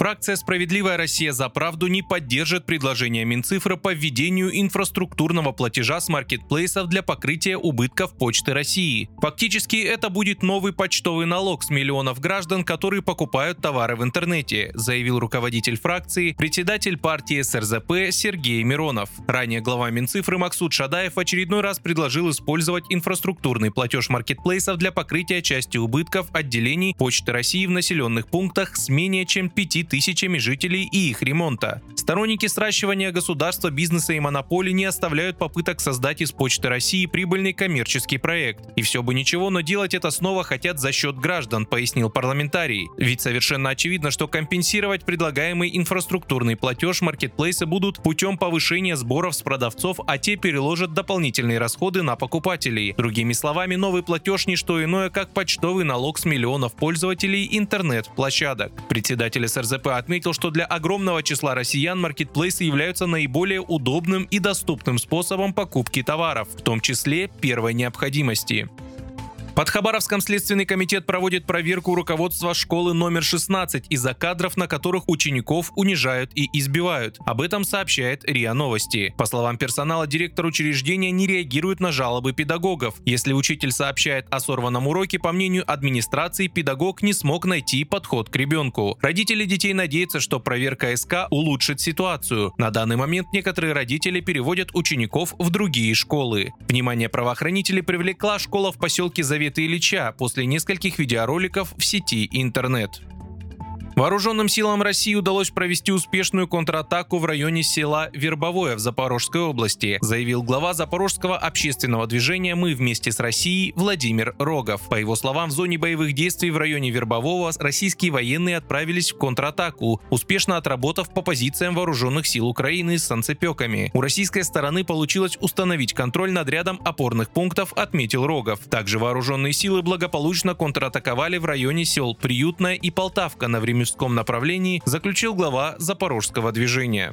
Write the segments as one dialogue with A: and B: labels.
A: Фракция «Справедливая Россия за правду» не поддержит предложение Минцифры по введению инфраструктурного платежа с маркетплейсов для покрытия убытков Почты России. Фактически это будет новый почтовый налог с миллионов граждан, которые покупают товары в интернете, заявил руководитель фракции, председатель партии СРЗП Сергей Миронов. Ранее глава Минцифры Максут Шадаев в очередной раз предложил использовать инфраструктурный платеж маркетплейсов для покрытия части убытков отделений Почты России в населенных пунктах с менее чем 5 тысячами жителей и их ремонта. Сторонники сращивания государства, бизнеса и монополий не оставляют попыток создать из Почты России прибыльный коммерческий проект. И все бы ничего, но делать это снова хотят за счет граждан, пояснил парламентарий. Ведь совершенно очевидно, что компенсировать предлагаемый инфраструктурный платеж маркетплейсы будут путем повышения сборов с продавцов, а те переложат дополнительные расходы на покупателей. Другими словами, новый платеж не что иное, как почтовый налог с миллионов пользователей интернет-площадок. Председатель СРЗ РЗП отметил, что для огромного числа россиян маркетплейсы являются наиболее удобным и доступным способом покупки товаров, в том числе первой необходимости. Под Хабаровском Следственный комитет проводит проверку руководства школы номер 16 из-за кадров, на которых учеников унижают и избивают. Об этом сообщает РИА Новости. По словам персонала, директор учреждения не реагирует на жалобы педагогов. Если учитель сообщает о сорванном уроке, по мнению администрации, педагог не смог найти подход к ребенку. Родители детей надеются, что проверка СК улучшит ситуацию. На данный момент некоторые родители переводят учеников в другие школы. Внимание правоохранителей привлекла школа в поселке Завет Света Ильича после нескольких видеороликов в сети интернет. Вооруженным силам России удалось провести успешную контратаку в районе села Вербовое в Запорожской области, заявил глава Запорожского общественного движения «Мы вместе с Россией» Владимир Рогов. По его словам, в зоне боевых действий в районе Вербового российские военные отправились в контратаку, успешно отработав по позициям вооруженных сил Украины с санцепеками. У российской стороны получилось установить контроль над рядом опорных пунктов, отметил Рогов. Также вооруженные силы благополучно контратаковали в районе сел Приютная и Полтавка на время Воронежском направлении заключил глава Запорожского движения.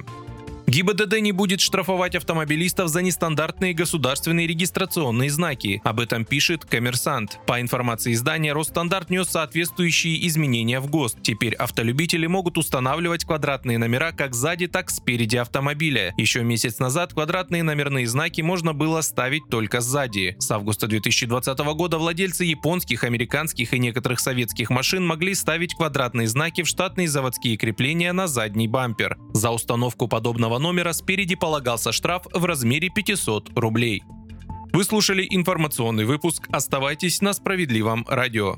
A: ГИБДД не будет штрафовать автомобилистов за нестандартные государственные регистрационные знаки. Об этом пишет «Коммерсант». По информации издания, Росстандарт нес соответствующие изменения в ГОСТ. Теперь автолюбители могут устанавливать квадратные номера как сзади, так и спереди автомобиля. Еще месяц назад квадратные номерные знаки можно было ставить только сзади. С августа 2020 года владельцы японских, американских и некоторых советских машин могли ставить квадратные знаки в штатные заводские крепления на задний бампер. За установку подобного номера спереди полагался штраф в размере 500 рублей. Вы слушали информационный выпуск. Оставайтесь на справедливом радио.